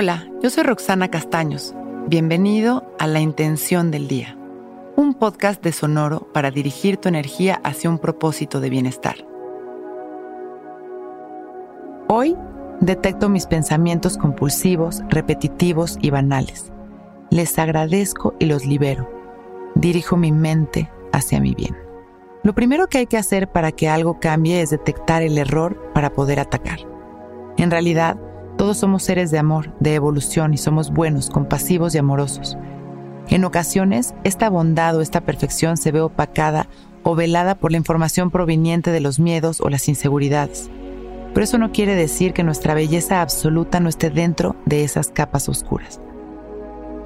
Hola, yo soy Roxana Castaños. Bienvenido a La Intención del Día, un podcast de Sonoro para dirigir tu energía hacia un propósito de bienestar. Hoy detecto mis pensamientos compulsivos, repetitivos y banales. Les agradezco y los libero. Dirijo mi mente hacia mi bien. Lo primero que hay que hacer para que algo cambie es detectar el error para poder atacar. En realidad, todos somos seres de amor, de evolución y somos buenos, compasivos y amorosos. En ocasiones, esta bondad o esta perfección se ve opacada o velada por la información proveniente de los miedos o las inseguridades. Pero eso no quiere decir que nuestra belleza absoluta no esté dentro de esas capas oscuras.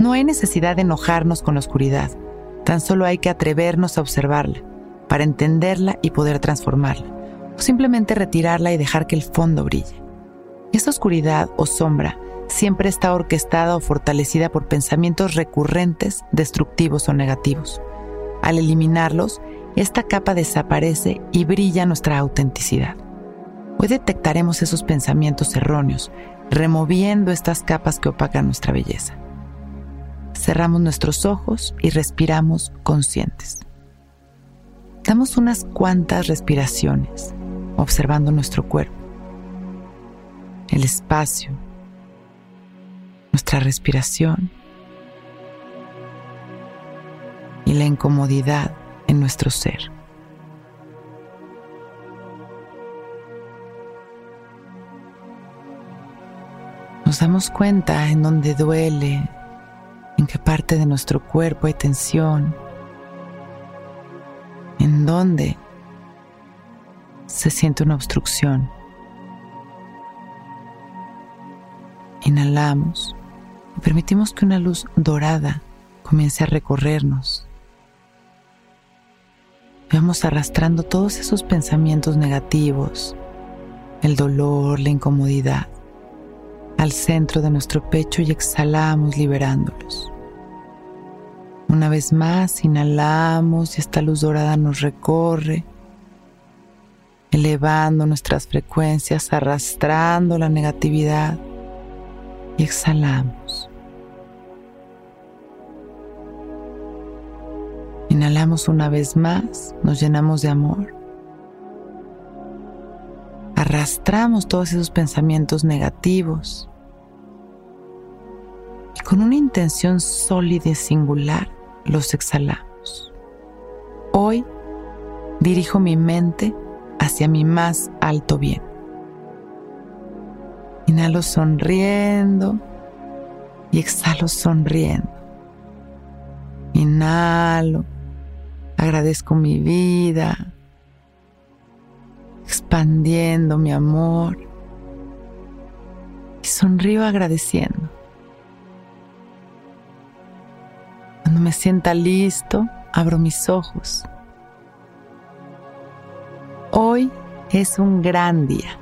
No hay necesidad de enojarnos con la oscuridad, tan solo hay que atrevernos a observarla, para entenderla y poder transformarla, o simplemente retirarla y dejar que el fondo brille. Esta oscuridad o sombra siempre está orquestada o fortalecida por pensamientos recurrentes, destructivos o negativos. Al eliminarlos, esta capa desaparece y brilla nuestra autenticidad. Hoy detectaremos esos pensamientos erróneos, removiendo estas capas que opacan nuestra belleza. Cerramos nuestros ojos y respiramos conscientes. Damos unas cuantas respiraciones, observando nuestro cuerpo el espacio, nuestra respiración y la incomodidad en nuestro ser. Nos damos cuenta en dónde duele, en qué parte de nuestro cuerpo hay tensión, en dónde se siente una obstrucción. Inhalamos y permitimos que una luz dorada comience a recorrernos. Vamos arrastrando todos esos pensamientos negativos, el dolor, la incomodidad, al centro de nuestro pecho y exhalamos liberándolos. Una vez más, inhalamos y esta luz dorada nos recorre, elevando nuestras frecuencias, arrastrando la negatividad y exhalamos. Inhalamos una vez más, nos llenamos de amor. Arrastramos todos esos pensamientos negativos y con una intención sólida y singular los exhalamos. Hoy dirijo mi mente hacia mi más alto bien. Inhalo sonriendo y exhalo sonriendo. Inhalo, agradezco mi vida, expandiendo mi amor y sonrío agradeciendo. Cuando me sienta listo, abro mis ojos. Hoy es un gran día.